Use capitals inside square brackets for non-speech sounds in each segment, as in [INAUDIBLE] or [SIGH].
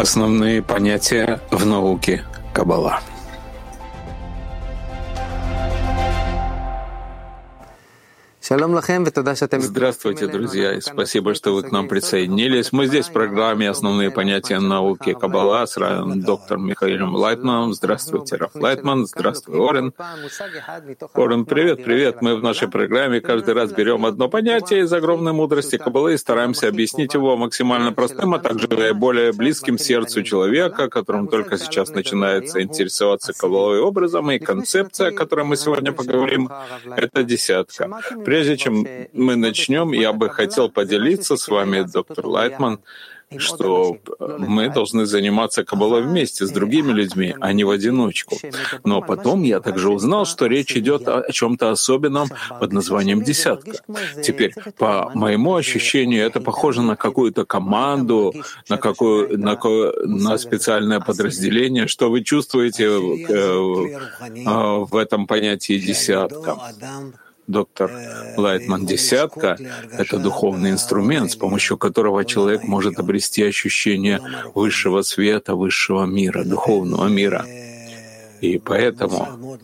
Основные понятия в науке Каббала. Здравствуйте, друзья, и спасибо, что вы к нам присоединились. Мы здесь в программе «Основные понятия науки Каббала» с доктором Михаилом Лайтманом. Здравствуйте, Раф Лайтман. Здравствуй, Орен. Орен, привет, привет. Мы в нашей программе каждый раз берем одно понятие из огромной мудрости Каббалы и стараемся объяснить его максимально простым, а также более близким сердцу человека, которым только сейчас начинается интересоваться Каббалой образом, и концепция, о которой мы сегодня поговорим, — это десятка. Прежде чем мы начнем, я бы хотел поделиться с вами, доктор Лайтман, что мы должны заниматься кабалой вместе с другими людьми, а не в одиночку. Но потом я также узнал, что речь идет о чем-то особенном под названием «десятка». Теперь, по моему ощущению, это похоже на какую-то команду, на, какую, на, на специальное подразделение. Что вы чувствуете э, в этом понятии «десятка»? Доктор Лайтман «десятка» — это духовный инструмент, с помощью которого человек может обрести ощущение высшего света, высшего мира, духовного мира. И поэтому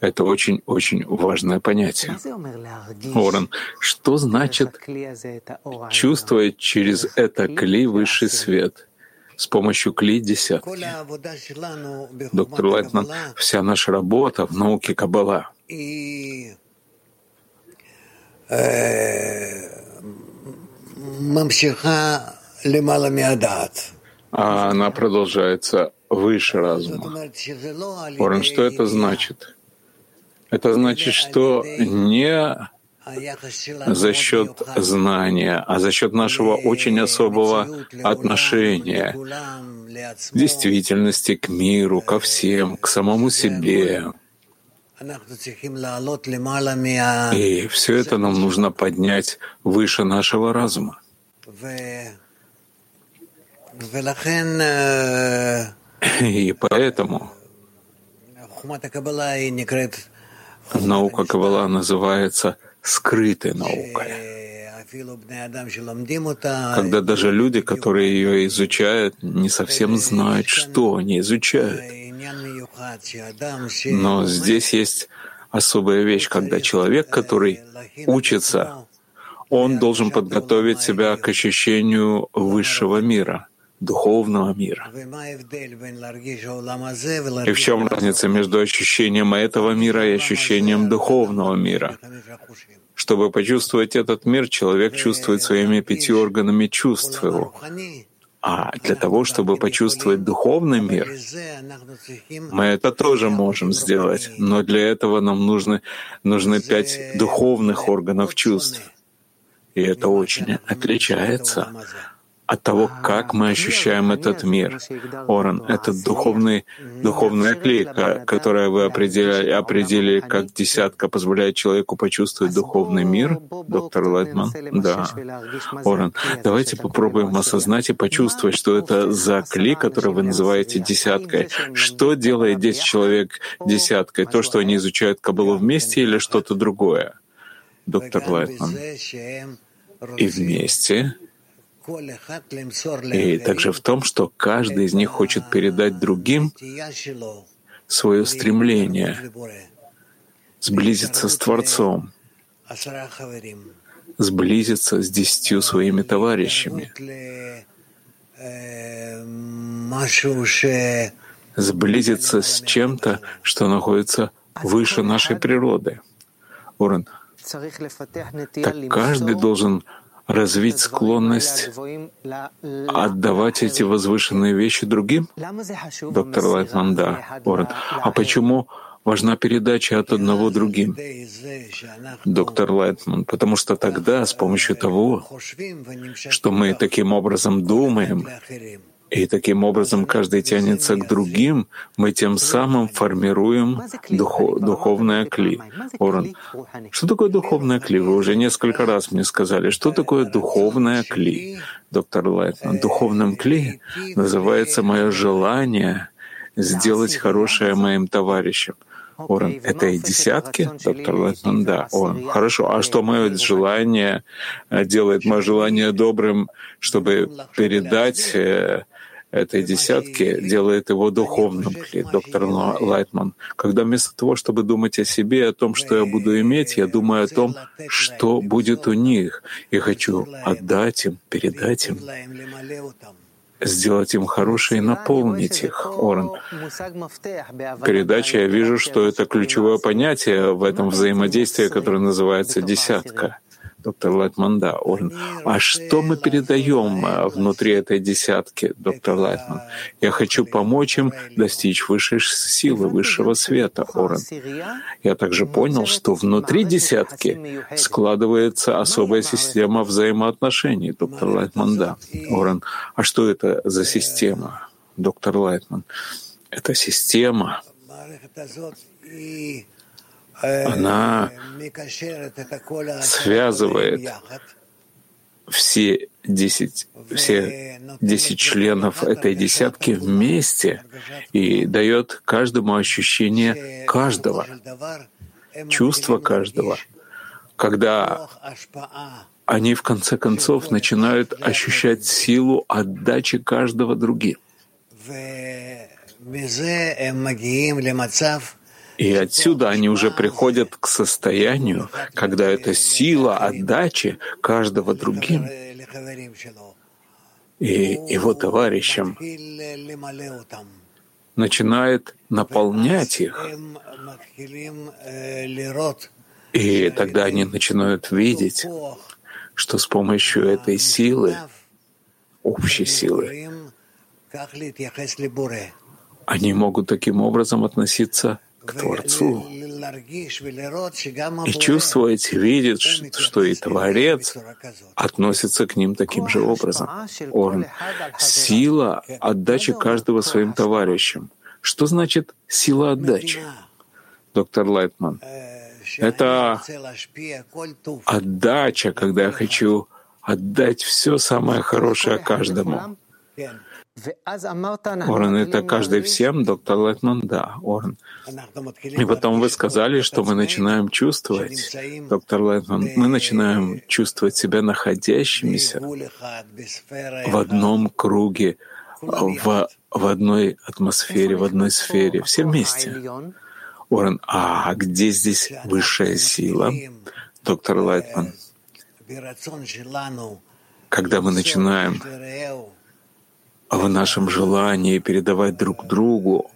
это очень-очень важное понятие. Орен, что значит чувствовать через это кли высший свет? с помощью кли десятки. Доктор Лайтман, вся наша работа в науке Каббала а она продолжается выше разума. Орен, что это значит? Это значит, что не за счет знания, а за счет нашего очень особого отношения к действительности, к миру, ко всем, к самому себе, и все это нам нужно поднять выше нашего разума. И поэтому наука Каббала называется скрытой наукой. Когда даже люди, которые ее изучают, не совсем знают, что они изучают. Но здесь есть особая вещь, когда человек, который учится, он должен подготовить себя к ощущению высшего мира, духовного мира. И в чем разница между ощущением этого мира и ощущением духовного мира? Чтобы почувствовать этот мир, человек чувствует своими пяти органами чувств его. А для того, чтобы почувствовать духовный мир, мы это тоже можем сделать, но для этого нам нужны, нужны пять духовных органов чувств. И это очень отличается от того, как мы ощущаем этот мир. Оран — это духовный, духовная клейка, которая вы определили, определили как десятка, позволяет человеку почувствовать духовный мир, доктор Лайтман? Да. Оран, давайте попробуем осознать и почувствовать, что это за клей, который вы называете десяткой. Что делает 10 человек десяткой? То, что они изучают Кабалу вместе или что-то другое? Доктор Лайтман. И вместе и также в том, что каждый из них хочет передать другим свое стремление сблизиться с Творцом, сблизиться с десятью своими товарищами, сблизиться с чем-то, что находится выше нашей природы. Уран, так каждый должен развить склонность отдавать эти возвышенные вещи другим? Доктор Лайтман, да. Орен. А почему важна передача от одного другим? Доктор Лайтман, потому что тогда с помощью того, что мы таким образом думаем, и таким образом каждый тянется к другим, мы тем самым формируем духов, духовное кли. Орен, что такое духовное кли? Вы уже несколько раз мне сказали, что такое духовное кли, доктор Лайтман. Духовным кли называется мое желание сделать хорошее моим товарищам. Орен, это и десятки? Доктор Лайтман, да. Орен, хорошо. А что мое желание э, делает мое желание добрым, чтобы передать э, этой десятки делает его духовным, доктор Лайтман. Когда вместо того, чтобы думать о себе, о том, что я буду иметь, я думаю о том, что будет у них, и хочу отдать им, передать им сделать им хорошее и наполнить их, Орен. Передача, я вижу, что это ключевое понятие в этом взаимодействии, которое называется «десятка» доктор Лайтман, да, Орен. А что мы передаем э, внутри этой десятки, доктор Лайтман? Я хочу помочь им достичь высшей силы, высшего света, Орен. Я также понял, что внутри десятки складывается особая система взаимоотношений, доктор Лайтман, да, Орен. А что это за система, доктор Лайтман? Это система, она связывает все десять, все десять членов этой десятки вместе и дает каждому ощущение каждого, чувство каждого, когда они в конце концов начинают ощущать силу отдачи каждого другим. И отсюда они уже приходят к состоянию, когда эта сила отдачи каждого другим и его товарищам начинает наполнять их. И тогда они начинают видеть, что с помощью этой силы, общей силы, они могут таким образом относиться к Творцу и чувствовать, видеть, что и Творец относится к ним таким же образом. Он — сила отдачи каждого своим товарищам. Что значит сила отдачи? Доктор Лайтман, это отдача, когда я хочу отдать все самое хорошее каждому. Орен, это каждый всем, доктор Лэтман, да, Орен. И потом вы сказали, что мы начинаем чувствовать, доктор Лэтман, мы начинаем чувствовать себя находящимися в одном круге, в, в одной атмосфере, в одной сфере, все вместе. Орен, а где здесь высшая сила, доктор Лайтман? Когда мы начинаем в нашем желании передавать друг другу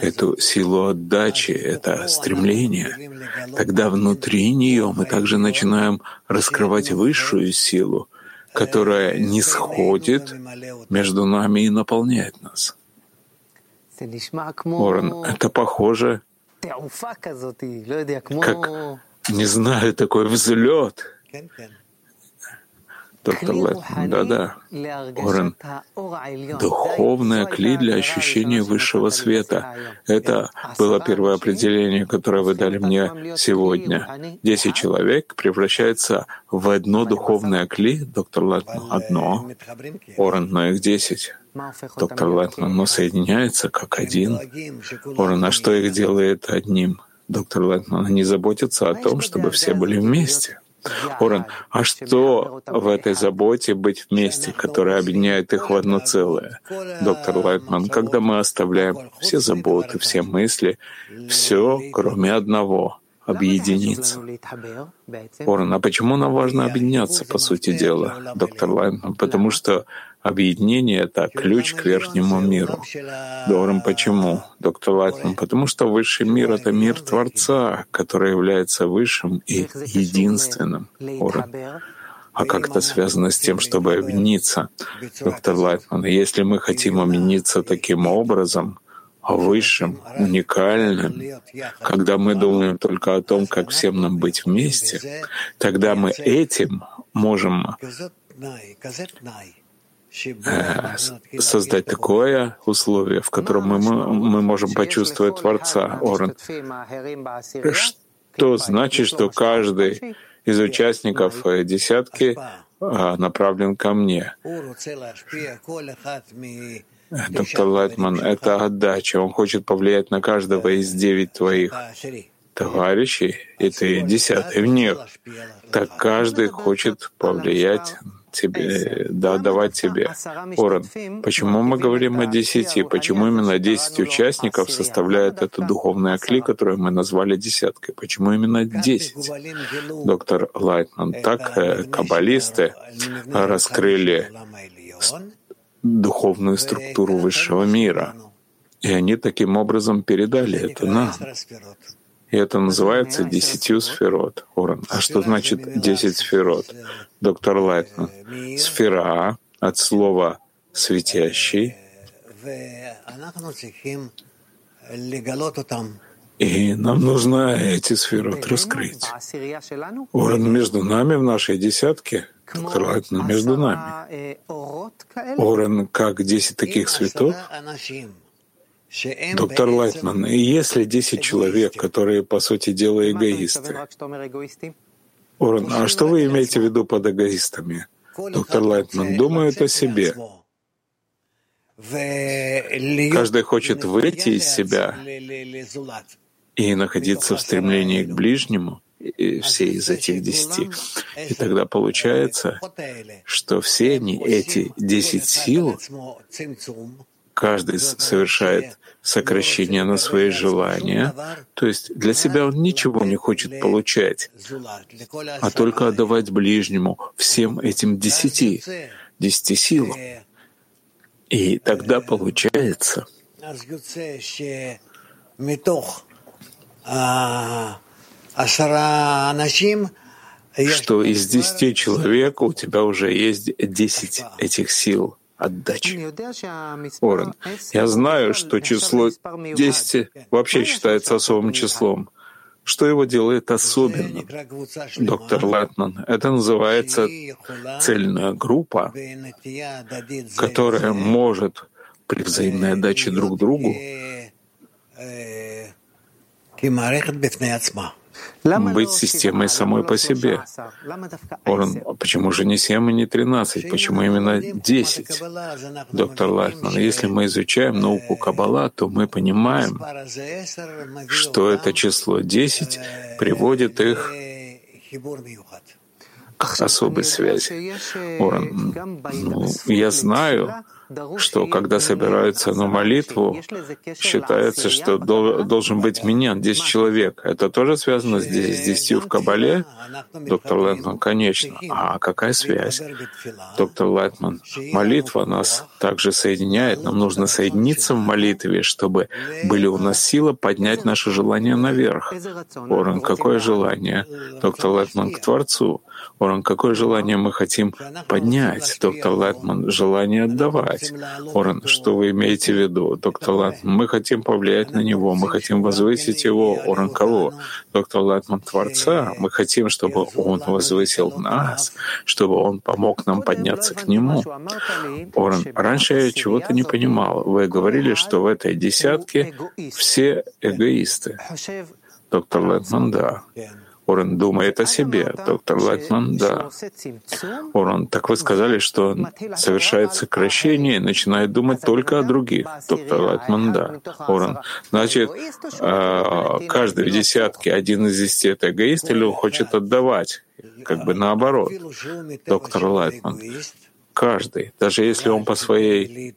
эту силу отдачи, это стремление, тогда внутри нее мы также начинаем раскрывать высшую силу, которая не сходит между нами и наполняет нас. Орен, это похоже, как, не знаю, такой взлет, доктор Лэттон. Да-да, Орен. Духовная кли для ощущения высшего света. Это было первое определение, которое вы дали мне сегодня. Десять человек превращается в одно духовное кли, доктор Лэттон, одно. Орен, но их десять. Доктор Лэттон, но соединяется как один. Орен, а что их делает одним? Доктор Лайтман, они заботятся о том, чтобы все были вместе. Орен, а что в этой заботе быть вместе, которая объединяет их в одно целое? Доктор Лайтман, когда мы оставляем все заботы, все мысли, все, кроме одного — объединиться. Орен, а почему нам важно объединяться, по сути дела, доктор Лайтман? Потому что Объединение — это ключ к верхнему миру. Орен, почему, доктор Лайтман? Потому что высший мир — это мир Творца, который является высшим и единственным. Орен. А как это связано с тем, чтобы объединиться, доктор Лайтман? Если мы хотим объединиться таким образом, высшим, уникальным, когда мы думаем только о том, как всем нам быть вместе, тогда мы этим можем [LAUGHS] создать такое условие, в котором мы, мы можем почувствовать Творца, Орен. Что значит, что каждый из участников э, десятки а, направлен ко мне? Доктор Лайтман, это отдача. Он хочет повлиять на каждого из девять твоих товарищей, и ты десятый в них. Так каждый хочет повлиять тебе, да, давать тебе. Оран, почему мы говорим о десяти? Почему именно десять участников составляют эту духовную кли, которую мы назвали десяткой? Почему именно десять? Доктор Лайтман, так э, каббалисты раскрыли духовную структуру высшего мира. И они таким образом передали это нам. И это называется десятью сфирот. Орен. А что значит десять сфирот? Доктор Лайтман. Сфира от слова «светящий». И нам нужно эти сфирот раскрыть. Орен между нами в нашей десятке, доктор Лайтман, между нами. Орен как десять таких светов, Доктор Лайтман, если 10 человек, которые, по сути дела, эгоисты, Орен, а что вы имеете в виду под эгоистами? Доктор Лайтман думают о себе. Каждый хочет выйти из себя и находиться в стремлении к ближнему, и все из этих десяти. И тогда получается, что все они, эти десять сил, каждый совершает сокращение на свои желания, то есть для себя он ничего не хочет получать, а только отдавать ближнему всем этим десяти, десяти силам. И тогда получается, что из десяти человек у тебя уже есть десять этих сил — отдачи. Орен, я знаю, что число 10 вообще считается особым числом. Что его делает особенным? Доктор Латман, это называется цельная группа, которая может при взаимной отдаче друг другу быть системой самой по себе. Он, почему же не 7 и не 13? Почему именно 10? Доктор Лайтман, если мы изучаем науку Каббала, то мы понимаем, что это число 10 приводит их к особой связи. Оран, ну, я знаю, что когда собираются на молитву, считается, что должен быть миньян 10 человек. Это тоже связано с 10 в Каббале? Доктор Лайтман, конечно. А какая связь? Доктор Лайтман, молитва нас также соединяет. Нам нужно соединиться в молитве, чтобы были у нас силы поднять наше желание наверх. Орен, какое желание? Доктор Лайтман, к Творцу. Орен, какое желание мы хотим поднять? Доктор Лайтман, желание отдавать. Орен, что вы имеете в виду? Доктор Лайтман, мы хотим повлиять на него, мы хотим возвысить его. Орен, кого? Доктор Лайтман, Творца. Мы хотим, чтобы он возвысил нас, чтобы он помог нам подняться к нему. Орен, раньше я чего-то не понимал. Вы говорили, что в этой десятке все эгоисты. Доктор Лайтман, да. Орен думает о себе. Доктор Лайтман, да. Орен, так вы сказали, что совершает сокращение и начинает думать только о других. Доктор Лайтман, да. Орен, значит, а, каждый в десятке, один из десяти — это эгоист или он хочет отдавать? Как бы наоборот. Доктор Лайтман, каждый, даже если он по своей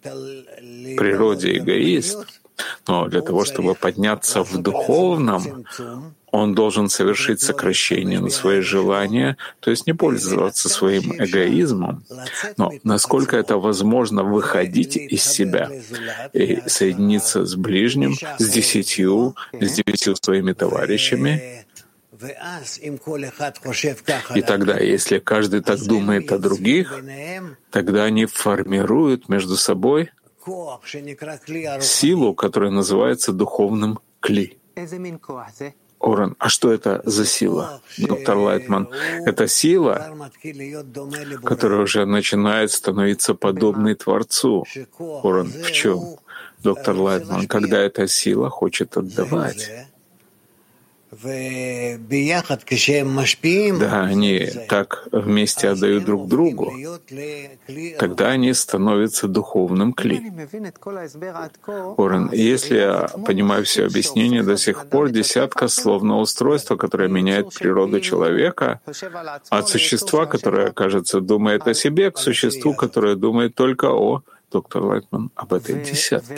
природе эгоист, но для того, чтобы подняться в духовном, он должен совершить сокращение на свои желания, то есть не пользоваться своим эгоизмом, но насколько это возможно выходить из себя и соединиться с ближним, с десятью, с девятью своими товарищами, и тогда, если каждый так думает о других, тогда они формируют между собой силу, которая называется духовным кли. Оран, а что это за сила, доктор Лайтман? Это сила, которая уже начинает становиться подобной Творцу. Оран, в чем? Доктор Лайтман, когда эта сила хочет отдавать. Да, они так вместе отдают друг другу, тогда они становятся духовным кли. Орен, если я понимаю все объяснение до сих пор, десятка словно устройство, которое меняет природу человека от существа, которое, кажется, думает о себе, к существу, которое думает только о доктор Лайтман, об этой десятке.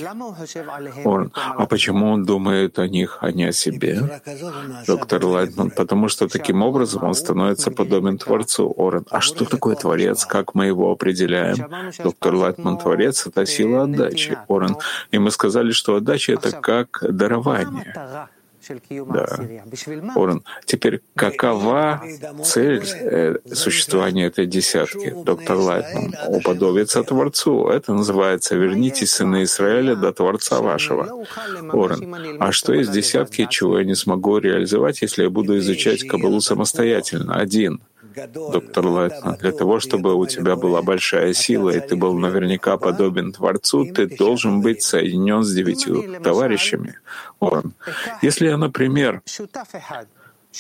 Орен, а почему он думает о них, а не о себе? Доктор Лайтман, потому что таким образом он становится подобен Творцу. Орен, а что такое Творец? Как мы его определяем? Доктор Лайтман, Творец — это сила отдачи. Орен, и мы сказали, что отдача — это как дарование. Да. Орен, теперь какова цель э, существования этой десятки? Доктор Лайтман, уподобиться Творцу. Это называется «Вернитесь, сыны Израиля, до Творца вашего». Орен, а что из десятки, чего я не смогу реализовать, если я буду изучать Кабалу самостоятельно, один? Доктор Лайтман, для того, чтобы у тебя была большая сила, и ты был наверняка подобен Творцу, ты должен быть соединен с девятью товарищами. Орен. Если я, например,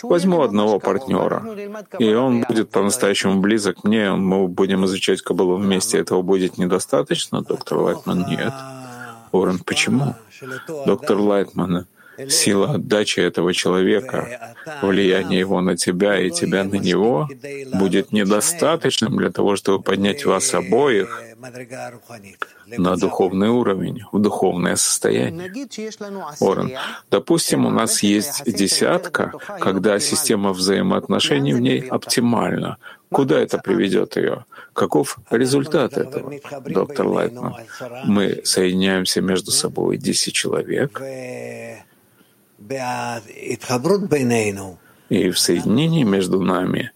Возьму одного партнера, и он будет по-настоящему близок мне, мы будем изучать Кабалу вместе. Этого будет недостаточно, доктор Лайтман? Нет. Орен, почему? Доктор Лайтман, сила отдачи этого человека, влияние его на тебя и тебя на него будет недостаточным для того, чтобы поднять вас обоих на духовный уровень, в духовное состояние. Орен, допустим, у нас есть десятка, когда система взаимоотношений в ней оптимальна. Куда это приведет ее? Каков результат этого, доктор Лайтман? Мы соединяемся между собой 10 человек, и в соединении между нами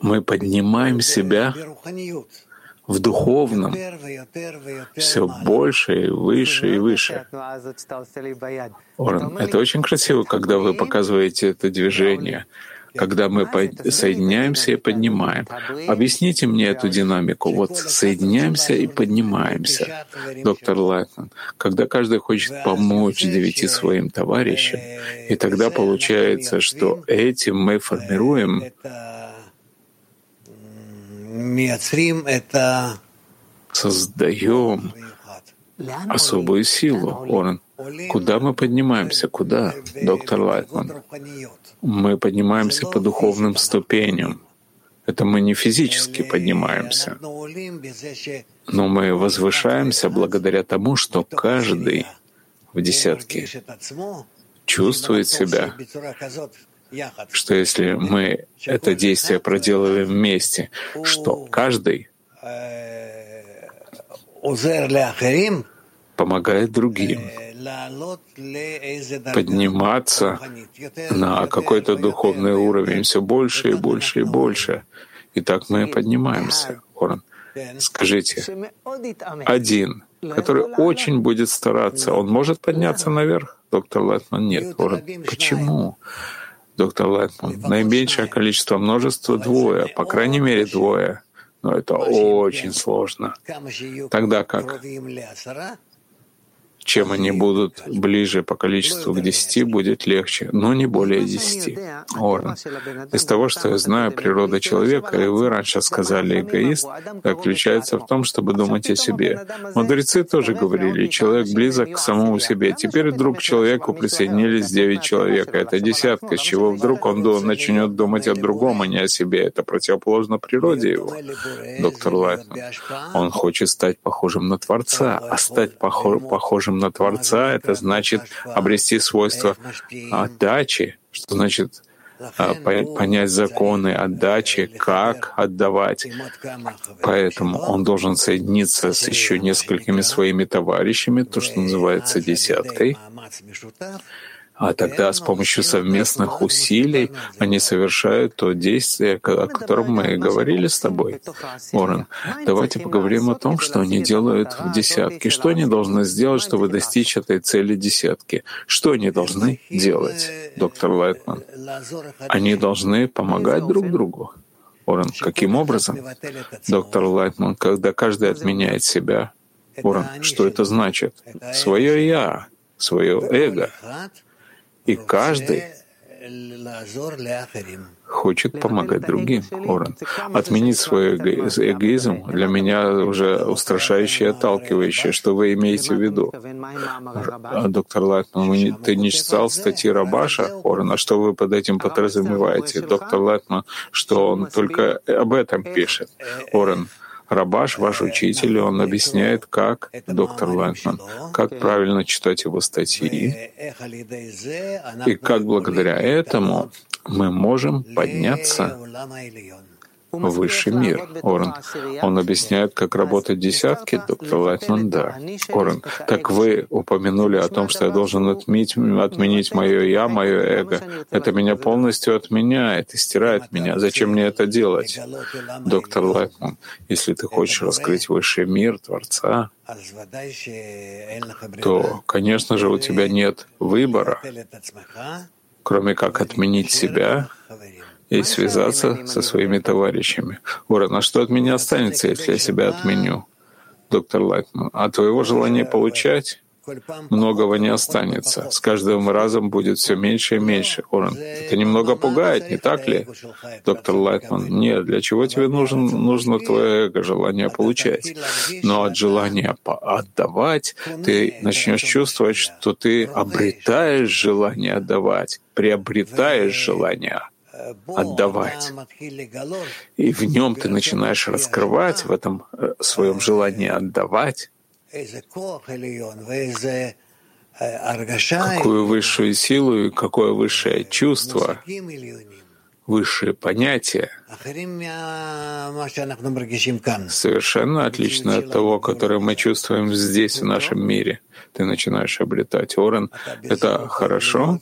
мы поднимаем себя в духовном. все больше и выше и выше. Орен, это очень красиво, когда вы показываете это движение — когда мы соединяемся и поднимаем. Объясните мне эту динамику. Вот соединяемся и поднимаемся, доктор Лайтман, когда каждый хочет помочь девяти своим товарищам, и тогда получается, что этим мы формируем создаем особую силу, Орен. Куда мы поднимаемся? Куда, доктор Лайтман? Мы поднимаемся по духовным ступеням. Это мы не физически поднимаемся, но мы возвышаемся благодаря тому, что каждый в десятке чувствует себя, что если мы это действие проделываем вместе, что каждый помогает другим подниматься на какой-то духовный уровень все больше и больше и больше. И так мы поднимаемся, Оран. Скажите, один, который очень будет стараться, он может подняться наверх? Доктор Лайтман, нет. Орен, почему? Доктор Лайтман, наименьшее количество множества двое, по крайней мере двое. Но это очень сложно. Тогда как? Чем они будут ближе по количеству к десяти, будет легче, но не более десяти. Орен. Из того, что я знаю природа человека, и вы раньше сказали эгоист, заключается в том, чтобы думать о себе. Мудрецы тоже говорили, человек близок к самому себе. Теперь вдруг к человеку присоединились девять человек. Это десятка, с чего вдруг он начнет думать о другом, а не о себе. Это противоположно природе его. Доктор Лайтман. Он хочет стать похожим на Творца, а стать похожим похожим на Творца, это значит обрести свойства отдачи, что значит а, понять законы отдачи, как отдавать. Поэтому он должен соединиться с еще несколькими своими товарищами, то, что называется десяткой, а тогда с помощью совместных усилий они совершают то действие, о котором мы говорили с тобой, Орен. Давайте поговорим о том, что они делают в десятке. Что они должны сделать, чтобы достичь этой цели десятки? Что они должны делать, доктор Лайтман? Они должны помогать друг другу. Орен, каким образом? Доктор Лайтман, когда каждый отменяет себя. Орен, что это значит? Свое «я», свое эго. И каждый хочет помогать другим, Орен. Отменить свой эгоизм для меня уже устрашающее и отталкивающее. Что вы имеете в виду? Доктор Лайтман, ты не читал статьи Рабаша, Орен, а что вы под этим подразумеваете? Доктор Лайтман, что он только об этом пишет. Орен, Рабаш, ваш учитель, он объясняет, как, доктор Лайтман, как правильно читать его статьи, и как благодаря этому мы можем подняться высший мир. Орен, он объясняет, как работают десятки, доктор Лайтман, да. Орен, так вы упомянули о том, что я должен отменить, отменить мое «я», мое эго. Это меня полностью отменяет и стирает меня. Зачем мне это делать? Доктор Лайтман, если ты хочешь раскрыть высший мир Творца, то, конечно же, у тебя нет выбора, кроме как отменить себя и связаться со своими товарищами. Орен, а что от меня останется, если я себя отменю? Доктор Лайтман, а твоего желания получать многого не останется. С каждым разом будет все меньше и меньше. Орен, это немного пугает, не так ли? Доктор Лайтман, нет, для чего тебе нужен, нужно твое эго, желание получать? Но от желания отдавать ты начнешь чувствовать, что ты обретаешь желание отдавать, приобретаешь желание отдавать. И в нем ты начинаешь раскрывать в этом э, своем желании отдавать какую высшую силу и какое высшее чувство, высшее понятие, совершенно отличное от того, которое мы чувствуем здесь, в нашем мире. Ты начинаешь обретать Орен. Это хорошо.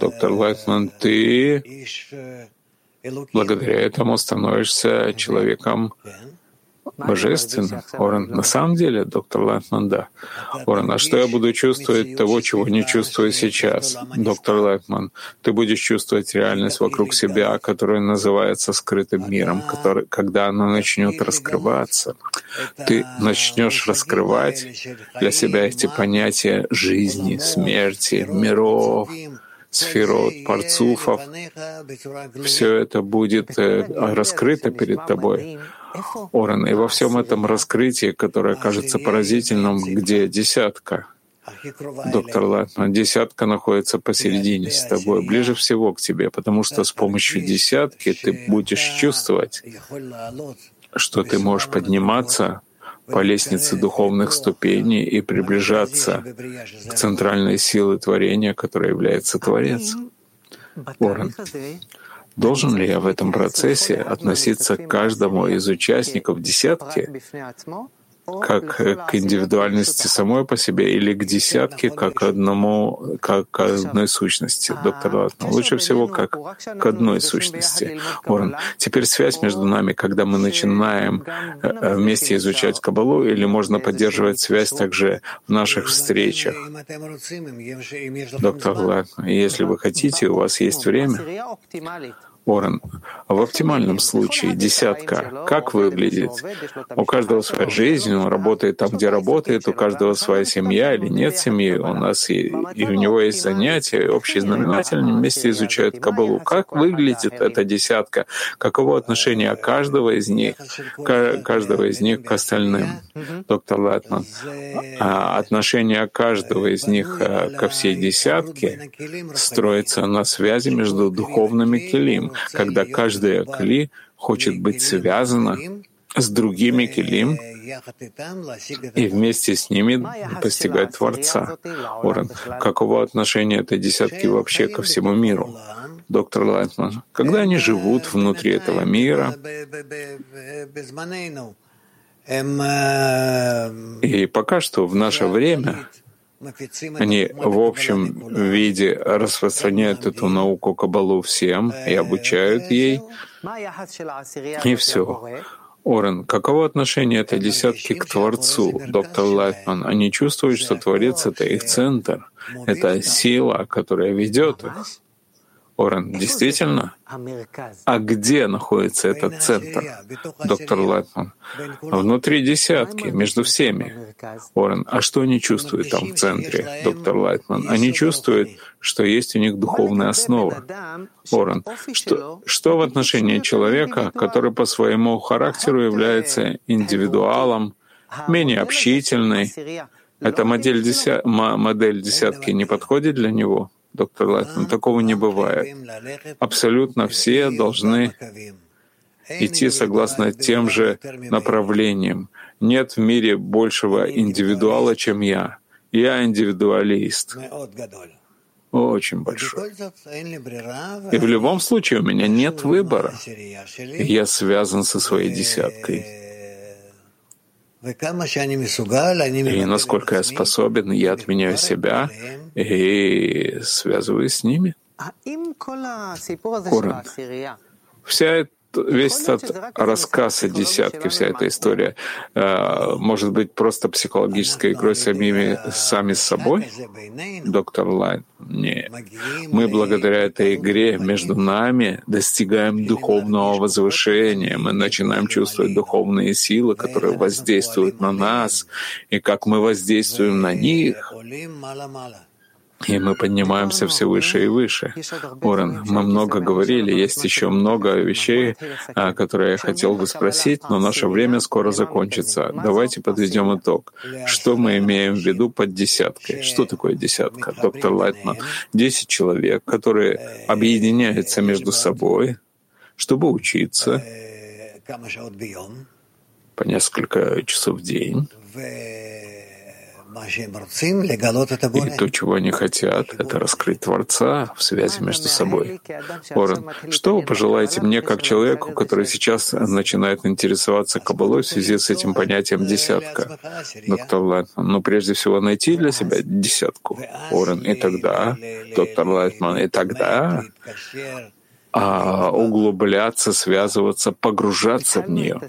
Доктор Лайтман, ты благодаря этому становишься человеком божественно. Орен, на самом деле, доктор Лайтман, да. Орен, а что я буду чувствовать того, чего не чувствую сейчас? Доктор Лайтман, ты будешь чувствовать реальность вокруг себя, которая называется скрытым миром, который, когда она начнет раскрываться, ты начнешь раскрывать для себя эти понятия жизни, смерти, миров, сферот, парцуфов, все это будет э, раскрыто перед тобой. Орен, и во всем этом раскрытии, которое кажется поразительным, где десятка, доктор Латман, десятка находится посередине с тобой, ближе всего к тебе, потому что с помощью десятки ты будешь чувствовать, что ты можешь подниматься по лестнице духовных ступеней и приближаться к центральной силе творения, которая является Творец. Орен, Должен ли я в этом процессе относиться к каждому из участников десятки как к индивидуальности самой по себе или к десятке как одному, как к одной сущности, доктор Латна. Лучше всего как к одной сущности. Орен, теперь связь между нами, когда мы начинаем э, вместе изучать Кабалу, или можно поддерживать связь также в наших встречах? Доктор Латна, если вы хотите, у вас есть время, Орен, в оптимальном случае десятка. как выглядит? У каждого своя жизнь, он работает там, где работает, у каждого своя семья или нет семьи, у нас и, и у него есть занятия, общий знаменатель, вместе изучают Кабалу. Как выглядит эта десятка? Каково отношение каждого из них, каждого из них к остальным? Доктор Латман, отношение каждого из них ко всей десятке строится на связи между духовными келим, когда каждая кли хочет быть связана с другими келим и вместе с ними постигать Творца. Орен, каково отношение этой десятки вообще ко всему миру? Доктор Лайтман, когда они живут внутри этого мира, и пока что в наше время они в общем виде распространяют эту науку Кабалу всем и обучают ей, и все. Орен, каково отношение этой десятки к Творцу, доктор Лайтман? Они чувствуют, что Творец — это их центр, это сила, которая ведет их. Орен, действительно? А где находится этот центр, доктор Лайтман? Внутри десятки, между всеми. Орен, а что они чувствуют там в центре, доктор Лайтман? Они чувствуют, что есть у них духовная основа. Орен, что, что в отношении человека, который по своему характеру является индивидуалом, менее общительный, эта модель, деся... модель десятки не подходит для него? Доктор Лайтман, такого не бывает. Абсолютно все должны идти согласно тем же направлениям. Нет в мире большего индивидуала, чем я. Я индивидуалист. Очень большой. И в любом случае у меня нет выбора. Я связан со своей десяткой. И насколько я способен, я отменяю себя и связываюсь с ними. Корон. Вся эта весь этот рассказ о десятке, вся эта история, э, может быть просто психологической игрой самими, сами с собой? Доктор Лайн? Нет. Мы благодаря этой игре между нами достигаем духовного возвышения. Мы начинаем чувствовать духовные силы, которые воздействуют на нас, и как мы воздействуем на них. И мы поднимаемся все выше и выше. Орен, мы много говорили, есть еще много вещей, которые я хотел бы спросить, но наше время скоро закончится. Давайте подведем итог. Что мы имеем в виду под десяткой? Что такое десятка, доктор Лайтман? Десять человек, которые объединяются между собой, чтобы учиться по несколько часов в день. И то, чего они хотят, это раскрыть Творца в связи между собой. Орен, что вы пожелаете мне как человеку, который сейчас начинает интересоваться Кабалой в связи с этим понятием «десятка»? Доктор Лайтман, ну, прежде всего, найти для себя десятку. Орен, и тогда, доктор Лайтман, и тогда а, углубляться, связываться, погружаться в нее.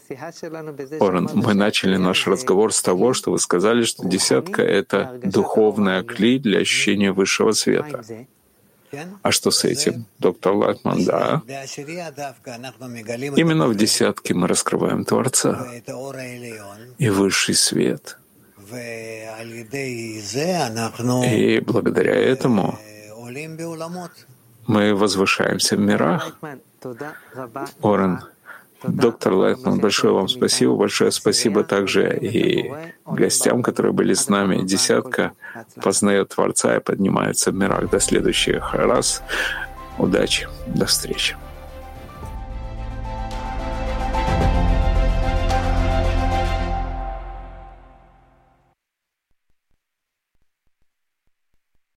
Орен, мы начали наш разговор с того, что вы сказали, что десятка — это духовное кли для ощущения высшего света. А что с этим, доктор Лайтман? Да. Именно в десятке мы раскрываем Творца и высший свет. И благодаря этому мы возвышаемся в мирах. Орен, доктор Лайтман, большое вам спасибо. Большое спасибо также и гостям, которые были с нами. Десятка познает Творца и поднимается в мирах. До следующих раз. Удачи. До встречи.